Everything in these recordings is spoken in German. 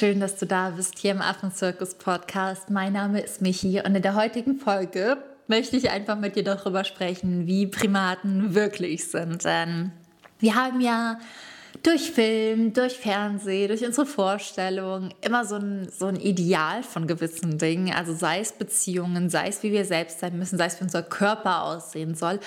Schön, dass du da bist hier im Affenzirkus Podcast. Mein Name ist Michi und in der heutigen Folge möchte ich einfach mit dir darüber sprechen, wie Primaten wirklich sind. Denn wir haben ja durch Film, durch Fernsehen, durch unsere Vorstellung immer so ein, so ein Ideal von gewissen Dingen. Also sei es Beziehungen, sei es wie wir selbst sein müssen, sei es wie unser Körper aussehen soll,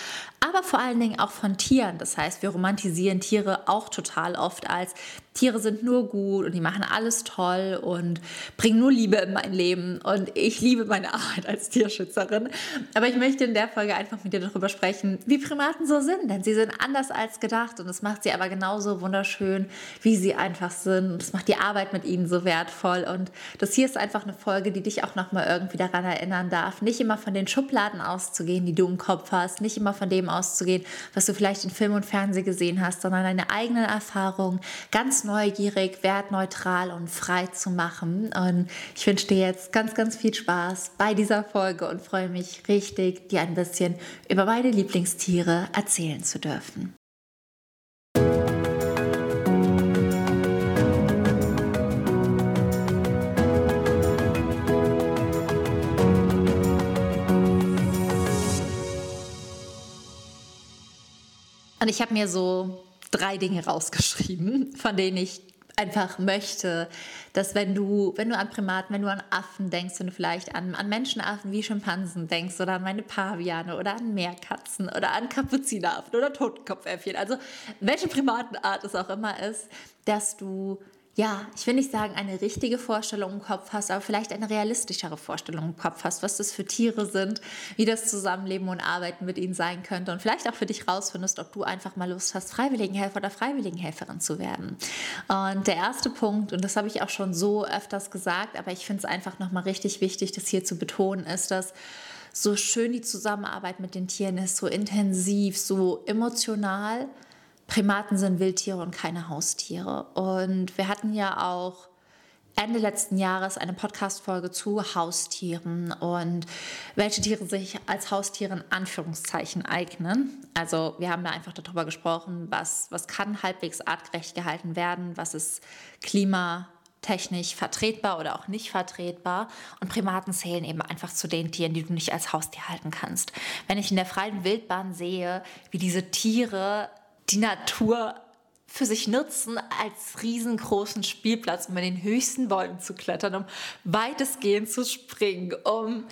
aber vor allen Dingen auch von Tieren. Das heißt, wir romantisieren Tiere auch total oft als Tiere sind nur gut und die machen alles toll und bringen nur Liebe in mein Leben. Und ich liebe meine Arbeit als Tierschützerin. Aber ich möchte in der Folge einfach mit dir darüber sprechen, wie Primaten so sind. Denn sie sind anders als gedacht und das macht sie aber genauso wunderschön, wie sie einfach sind. Das macht die Arbeit mit ihnen so wertvoll. Und das hier ist einfach eine Folge, die dich auch nochmal irgendwie daran erinnern darf, nicht immer von den Schubladen auszugehen, die du im Kopf hast, nicht immer von dem auszugehen, was du vielleicht in Film und Fernsehen gesehen hast, sondern deine eigenen Erfahrungen ganz neugierig, wertneutral und frei zu machen. Und ich wünsche dir jetzt ganz, ganz viel Spaß bei dieser Folge und freue mich richtig, dir ein bisschen über meine Lieblingstiere erzählen zu dürfen. Und ich habe mir so drei Dinge rausgeschrieben, von denen ich einfach möchte, dass wenn du, wenn du an Primaten, wenn du an Affen denkst, du vielleicht an, an Menschenaffen wie Schimpansen denkst oder an meine Paviane oder an Meerkatzen oder an Kapuzineraffen oder Totenkopfäffchen, also welche Primatenart es auch immer ist, dass du ja, ich will nicht sagen, eine richtige Vorstellung im Kopf hast, aber vielleicht eine realistischere Vorstellung im Kopf hast, was das für Tiere sind, wie das Zusammenleben und Arbeiten mit ihnen sein könnte und vielleicht auch für dich rausfindest, ob du einfach mal Lust hast, Freiwilligenhelfer oder Freiwilligenhelferin zu werden. Und der erste Punkt, und das habe ich auch schon so öfters gesagt, aber ich finde es einfach nochmal richtig wichtig, das hier zu betonen, ist, dass so schön die Zusammenarbeit mit den Tieren ist, so intensiv, so emotional, Primaten sind Wildtiere und keine Haustiere. Und wir hatten ja auch Ende letzten Jahres eine Podcast-Folge zu Haustieren und welche Tiere sich als Haustiere in Anführungszeichen eignen. Also wir haben da einfach darüber gesprochen, was, was kann halbwegs artgerecht gehalten werden, was ist klimatechnisch vertretbar oder auch nicht vertretbar. Und Primaten zählen eben einfach zu den Tieren, die du nicht als Haustier halten kannst. Wenn ich in der freien Wildbahn sehe, wie diese Tiere die Natur für sich nutzen als riesengroßen Spielplatz, um in den höchsten Bäumen zu klettern, um weitestgehend zu springen, um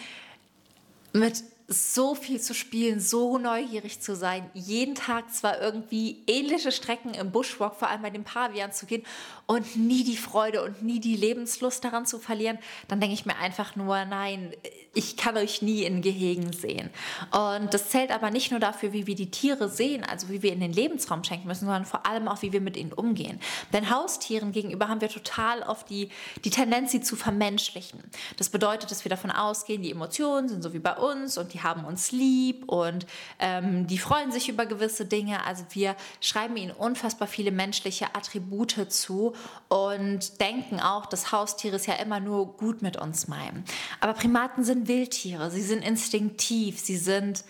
mit so viel zu spielen, so neugierig zu sein, jeden Tag zwar irgendwie ähnliche Strecken im Bushwalk, vor allem bei den Pavian zu gehen und nie die Freude und nie die Lebenslust daran zu verlieren, dann denke ich mir einfach nur, nein, ich kann euch nie in Gehegen sehen. Und das zählt aber nicht nur dafür, wie wir die Tiere sehen, also wie wir ihnen den Lebensraum schenken müssen, sondern vor allem auch, wie wir mit ihnen umgehen. Denn Haustieren gegenüber haben wir total oft die, die Tendenz, sie zu vermenschlichen. Das bedeutet, dass wir davon ausgehen, die Emotionen sind so wie bei uns und die haben uns lieb und ähm, die freuen sich über gewisse Dinge. Also wir schreiben ihnen unfassbar viele menschliche Attribute zu und denken auch, dass Haustiere es ja immer nur gut mit uns meinen. Aber Primaten sind Wildtiere, sie sind instinktiv, sie sind,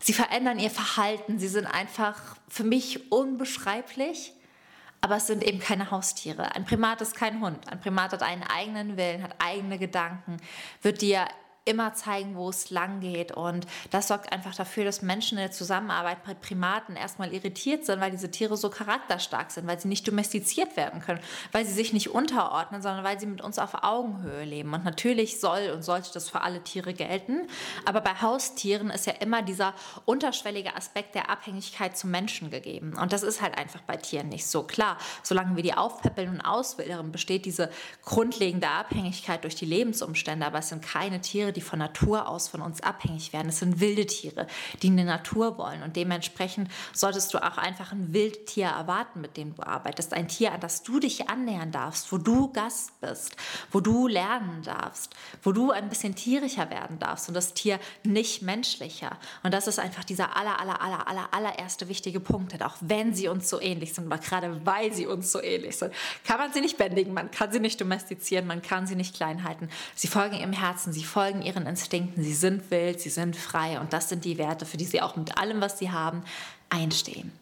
sie verändern ihr Verhalten, sie sind einfach für mich unbeschreiblich aber es sind eben keine Haustiere. Ein Primat ist kein Hund. Ein Primat hat einen eigenen Willen, hat eigene Gedanken, wird dir immer zeigen, wo es lang geht. Und das sorgt einfach dafür, dass Menschen in der Zusammenarbeit mit Primaten erstmal irritiert sind, weil diese Tiere so charakterstark sind, weil sie nicht domestiziert werden können, weil sie sich nicht unterordnen, sondern weil sie mit uns auf Augenhöhe leben. Und natürlich soll und sollte das für alle Tiere gelten. Aber bei Haustieren ist ja immer dieser unterschwellige Aspekt der Abhängigkeit zum Menschen gegeben. Und das ist halt einfach bei Tieren nicht so. Klar, solange wir die aufpäppeln und auswildern, besteht diese grundlegende Abhängigkeit durch die Lebensumstände, aber es sind keine Tiere, die von Natur aus von uns abhängig werden. Es sind wilde Tiere, die in die Natur wollen. Und dementsprechend solltest du auch einfach ein Wildtier erwarten, mit dem du arbeitest. Ein Tier, an das du dich annähern darfst, wo du Gast bist, wo du lernen darfst, wo du ein bisschen tierischer werden darfst und das Tier nicht menschlicher. Und das ist einfach dieser aller, aller, aller, aller, allererste wichtige Punkt. Auch wenn sie uns so ähnlich sind, aber gerade weil sie uns so ähnlich sind, kann man sie nicht bändigen, man kann sie nicht domestizieren, man kann sie nicht klein halten. Sie folgen ihrem Herzen, sie folgen ihren Instinkten. Sie sind wild, sie sind frei und das sind die Werte, für die sie auch mit allem, was sie haben, einstehen.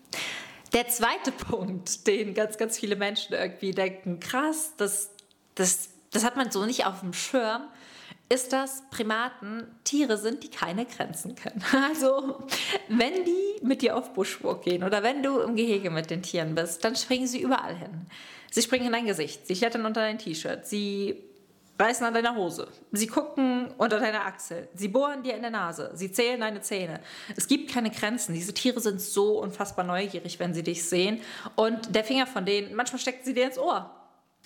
Der zweite Punkt, den ganz, ganz viele Menschen irgendwie denken, krass, das, das, das hat man so nicht auf dem Schirm, ist, dass Primaten Tiere sind, die keine Grenzen kennen. Also, wenn die mit dir auf Buschwalk gehen oder wenn du im Gehege mit den Tieren bist, dann springen sie überall hin. Sie springen in dein Gesicht, sie klettern unter dein T-Shirt, sie reißen an deiner Hose, sie gucken unter deiner Achsel, sie bohren dir in der Nase, sie zählen deine Zähne. Es gibt keine Grenzen. Diese Tiere sind so unfassbar neugierig, wenn sie dich sehen. Und der Finger von denen, manchmal steckt sie dir ins Ohr.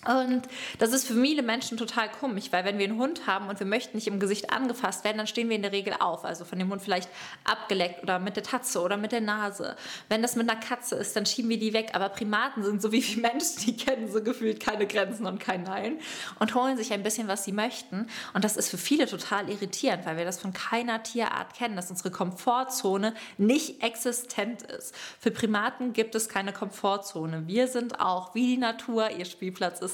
Und das ist für viele Menschen total komisch, weil wenn wir einen Hund haben und wir möchten nicht im Gesicht angefasst werden, dann stehen wir in der Regel auf. Also von dem Hund vielleicht abgeleckt oder mit der Tatze oder mit der Nase. Wenn das mit einer Katze ist, dann schieben wir die weg. Aber Primaten sind so wie viele Menschen, die kennen so gefühlt keine Grenzen und kein Nein und holen sich ein bisschen, was sie möchten. Und das ist für viele total irritierend, weil wir das von keiner Tierart kennen, dass unsere Komfortzone nicht existent ist. Für Primaten gibt es keine Komfortzone. Wir sind auch, wie die Natur ihr Spielplatz ist,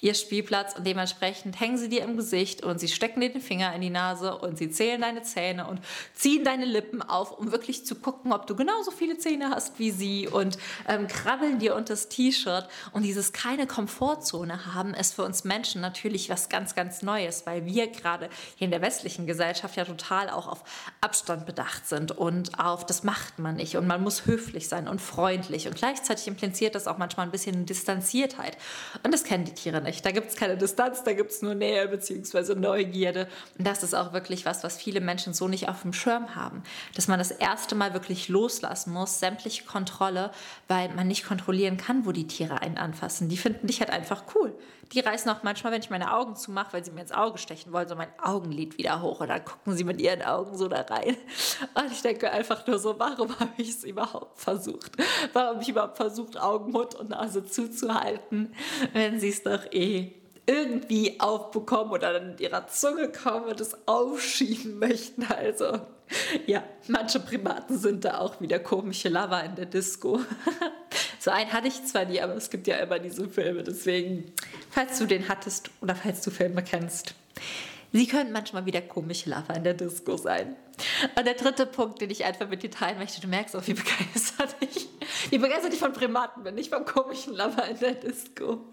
ihr Spielplatz und dementsprechend hängen sie dir im Gesicht und sie stecken dir den Finger in die Nase und sie zählen deine Zähne und ziehen deine Lippen auf, um wirklich zu gucken, ob du genauso viele Zähne hast wie sie und ähm, krabbeln dir unter das T-Shirt und dieses keine Komfortzone haben, ist für uns Menschen natürlich was ganz, ganz Neues, weil wir gerade hier in der westlichen Gesellschaft ja total auch auf Abstand bedacht sind und auf das macht man nicht und man muss höflich sein und freundlich und gleichzeitig impliziert das auch manchmal ein bisschen Distanziertheit und das kennen die Tiere nicht. Da gibt es keine Distanz, da gibt es nur Nähe bzw. Neugierde. Und das ist auch wirklich was, was viele Menschen so nicht auf dem Schirm haben. Dass man das erste Mal wirklich loslassen muss, sämtliche Kontrolle, weil man nicht kontrollieren kann, wo die Tiere einen anfassen. Die finden dich halt einfach cool. Die reißen auch manchmal, wenn ich meine Augen zumache, weil sie mir ins Auge stechen wollen, so mein Augenlid wieder hoch und dann gucken sie mit ihren Augen so da rein. Und ich denke einfach nur so, warum habe ich es überhaupt versucht? Warum habe ich überhaupt versucht, Augen, Mund und Nase zuzuhalten, wenn sie es doch eh irgendwie aufbekommen oder dann mit ihrer Zunge kommen und es aufschieben möchten. Also ja, manche Primaten sind da auch wieder komische Lava in der Disco. so einen hatte ich zwar nie, aber es gibt ja immer diese Filme. Deswegen, falls du den hattest oder falls du Filme kennst, sie können manchmal wieder komische Lava in der Disco sein. Und der dritte Punkt, den ich einfach mit dir teilen möchte, du merkst auch, wie begeistert ich, wie begeistert ich von Primaten bin, nicht vom komischen Lover in der Disco.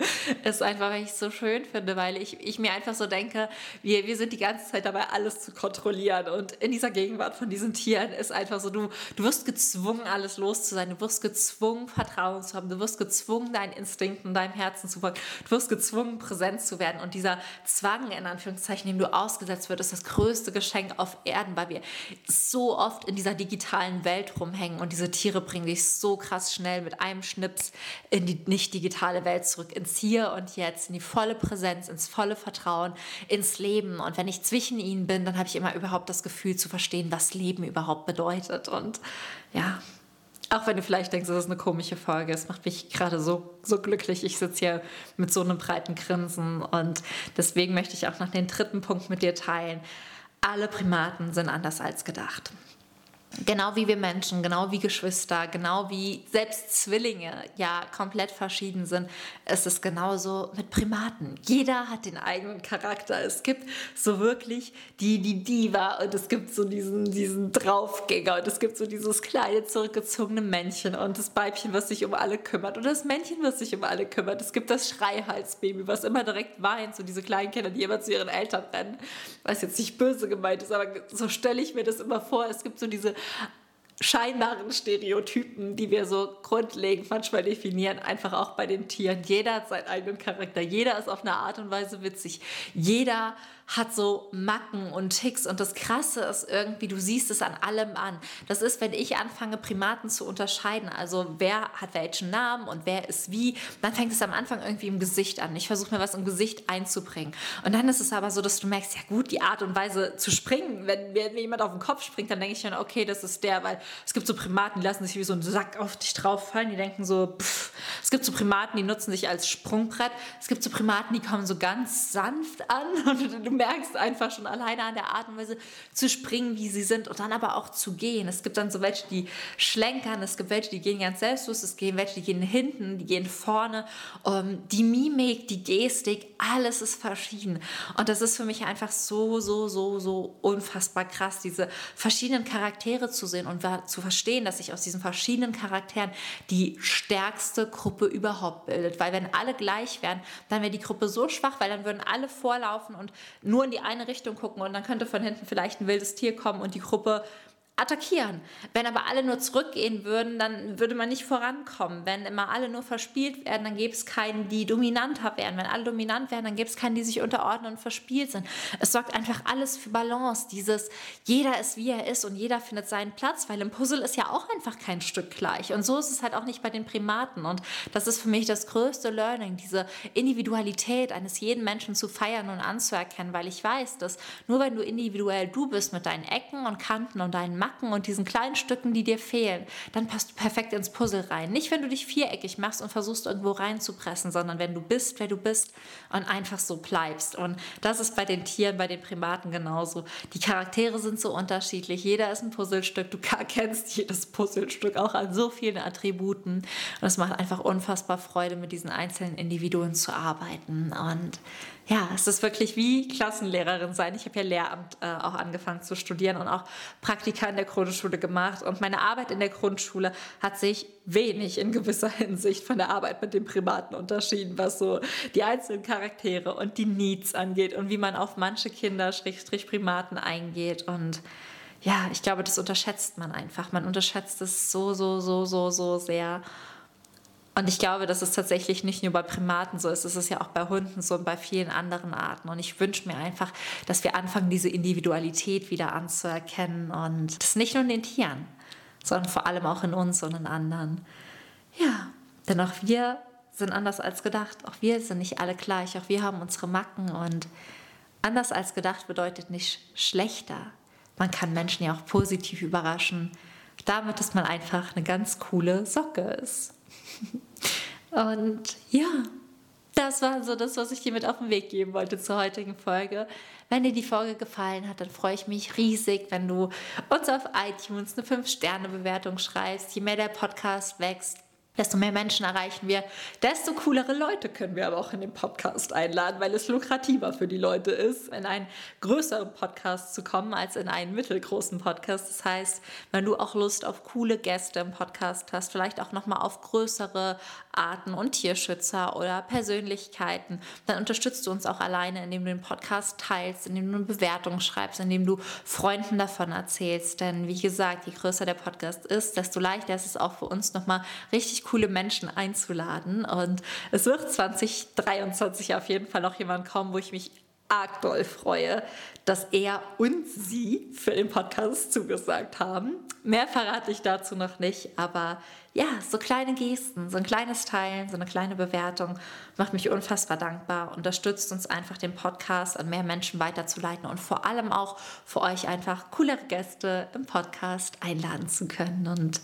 ist einfach, weil ich es so schön finde, weil ich, ich mir einfach so denke, wir, wir sind die ganze Zeit dabei, alles zu kontrollieren. Und in dieser Gegenwart von diesen Tieren ist einfach so, du, du wirst gezwungen, alles los zu sein. Du wirst gezwungen, Vertrauen zu haben. Du wirst gezwungen, deinen Instinkten, deinem Herzen zu folgen. Du wirst gezwungen, präsent zu werden. Und dieser Zwang, in Anführungszeichen, dem du ausgesetzt wird, ist das größte Geschenk auf Erden, weil wir so oft in dieser digitalen Welt rumhängen und diese Tiere bringen dich so krass schnell mit einem Schnips in die nicht digitale Welt zurück, ins Hier und Jetzt, in die volle Präsenz, ins volle Vertrauen, ins Leben. Und wenn ich zwischen ihnen bin, dann habe ich immer überhaupt das Gefühl zu verstehen, was Leben überhaupt bedeutet. Und ja, auch wenn du vielleicht denkst, das ist eine komische Folge, es macht mich gerade so, so glücklich. Ich sitze hier mit so einem breiten Grinsen und deswegen möchte ich auch noch den dritten Punkt mit dir teilen alle Primaten sind anders als gedacht. Genau wie wir Menschen, genau wie Geschwister, genau wie selbst Zwillinge ja komplett verschieden sind, ist es genauso mit Primaten. Jeder hat den eigenen Charakter. Es gibt so wirklich die, die Diva und es gibt so diesen, diesen Draufgänger und es gibt so dieses kleine zurückgezogene Männchen und das Weibchen, was sich um alle kümmert und das Männchen, was sich um alle kümmert. Es gibt das Schreihalsbaby, was immer direkt weint, so diese kleinen Kinder, die immer zu ihren Eltern rennen. Was jetzt nicht böse gemeint ist, aber so stelle ich mir das immer vor. Es gibt so diese scheinbaren Stereotypen, die wir so grundlegend manchmal definieren, einfach auch bei den Tieren. Jeder hat seinen eigenen Charakter, jeder ist auf eine Art und Weise witzig, jeder hat so Macken und Ticks und das Krasse ist irgendwie, du siehst es an allem an. Das ist, wenn ich anfange, Primaten zu unterscheiden, also wer hat welchen Namen und wer ist wie, dann fängt es am Anfang irgendwie im Gesicht an. Ich versuche mir was im Gesicht einzubringen. Und dann ist es aber so, dass du merkst, ja gut, die Art und Weise zu springen, wenn mir jemand auf den Kopf springt, dann denke ich dann, okay, das ist der, weil es gibt so Primaten, die lassen sich wie so ein Sack auf dich drauf fallen, die denken so, pff. Es gibt so Primaten, die nutzen sich als Sprungbrett. Es gibt so Primaten, die kommen so ganz sanft an und du merkst einfach schon alleine an der Art und Weise zu springen, wie sie sind und dann aber auch zu gehen. Es gibt dann so welche, die schlenkern, es gibt welche, die gehen ganz selbstlos, es gibt welche, die gehen hinten, die gehen vorne. Um, ähm, die Mimik, die Gestik, alles ist verschieden. Und das ist für mich einfach so, so, so, so unfassbar krass, diese verschiedenen Charaktere zu sehen und zu verstehen, dass sich aus diesen verschiedenen Charakteren die stärkste Gruppe überhaupt bildet. Weil wenn alle gleich wären, dann wäre die Gruppe so schwach, weil dann würden alle vorlaufen und nur in die eine Richtung gucken und dann könnte von hinten vielleicht ein wildes Tier kommen und die Gruppe attackieren. Wenn aber alle nur zurückgehen würden, dann würde man nicht vorankommen. Wenn immer alle nur verspielt werden, dann gäbe es keinen, die dominanter werden. Wenn alle dominant werden, dann gäbe es keinen, die sich unterordnen und verspielt sind. Es sorgt einfach alles für Balance. Dieses, jeder ist wie er ist und jeder findet seinen Platz, weil im Puzzle ist ja auch einfach kein Stück gleich. Und so ist es halt auch nicht bei den Primaten. Und das ist für mich das größte Learning, diese Individualität eines jeden Menschen zu feiern und anzuerkennen, weil ich weiß, dass nur wenn du individuell du bist mit deinen Ecken und Kanten und deinen Macken und diesen kleinen Stücken, die dir fehlen, dann passt du perfekt ins Puzzle rein. Nicht, wenn du dich viereckig machst und versuchst, irgendwo reinzupressen, sondern wenn du bist, wer du bist und einfach so bleibst. Und das ist bei den Tieren, bei den Primaten genauso. Die Charaktere sind so unterschiedlich. Jeder ist ein Puzzlestück. Du kennst jedes Puzzlestück auch an so vielen Attributen. Und es macht einfach unfassbar Freude, mit diesen einzelnen Individuen zu arbeiten. Und ja, es ist wirklich wie Klassenlehrerin sein. Ich habe ja Lehramt äh, auch angefangen zu studieren und auch Praktika in der Grundschule gemacht. Und meine Arbeit in der Grundschule hat sich wenig in gewisser Hinsicht von der Arbeit mit den Primaten unterschieden, was so die einzelnen Charaktere und die Needs angeht und wie man auf manche Kinder, Schrägstrich Primaten eingeht. Und ja, ich glaube, das unterschätzt man einfach. Man unterschätzt es so, so, so, so, so sehr. Und ich glaube, dass es tatsächlich nicht nur bei Primaten so ist, es ist ja auch bei Hunden so und bei vielen anderen Arten. Und ich wünsche mir einfach, dass wir anfangen, diese Individualität wieder anzuerkennen und das nicht nur in den Tieren, sondern vor allem auch in uns und in anderen. Ja, denn auch wir sind anders als gedacht. Auch wir sind nicht alle gleich. Auch wir haben unsere Macken und anders als gedacht bedeutet nicht schlechter. Man kann Menschen ja auch positiv überraschen, damit, dass man einfach eine ganz coole Socke ist. Und ja, das war so das, was ich dir mit auf den Weg geben wollte zur heutigen Folge. Wenn dir die Folge gefallen hat, dann freue ich mich riesig, wenn du uns auf iTunes eine 5-Sterne-Bewertung schreibst. Je mehr der Podcast wächst, desto mehr Menschen erreichen wir, desto coolere Leute können wir aber auch in den Podcast einladen, weil es lukrativer für die Leute ist, in einen größeren Podcast zu kommen als in einen mittelgroßen Podcast. Das heißt, wenn du auch Lust auf coole Gäste im Podcast hast, vielleicht auch noch mal auf größere Arten und Tierschützer oder Persönlichkeiten, dann unterstützt du uns auch alleine, indem du den Podcast teilst, indem du eine Bewertung schreibst, indem du Freunden davon erzählst. Denn wie gesagt, je größer der Podcast ist, desto leichter ist es auch für uns noch mal richtig coole Menschen einzuladen. Und es wird 2023 auf jeden Fall noch jemand kommen, wo ich mich arg doll freue, dass er und sie für den Podcast zugesagt haben. Mehr verrate ich dazu noch nicht, aber ja, so kleine Gesten, so ein kleines Teilen, so eine kleine Bewertung macht mich unfassbar dankbar, unterstützt uns einfach den Podcast an mehr Menschen weiterzuleiten und vor allem auch für euch einfach coolere Gäste im Podcast einladen zu können. Und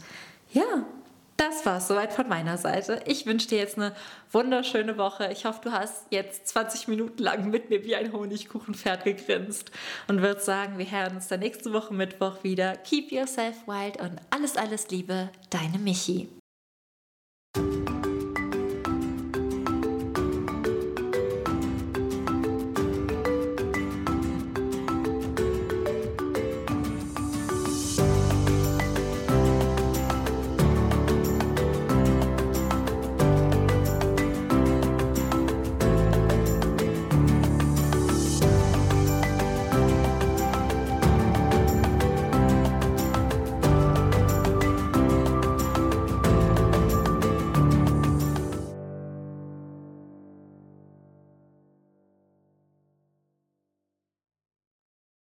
ja, das war es soweit von meiner Seite. Ich wünsche dir jetzt eine wunderschöne Woche. Ich hoffe, du hast jetzt 20 Minuten lang mit mir wie ein Honigkuchenpferd gegrinst und würde sagen, wir hören uns dann nächste Woche Mittwoch wieder. Keep yourself wild und alles, alles Liebe, deine Michi.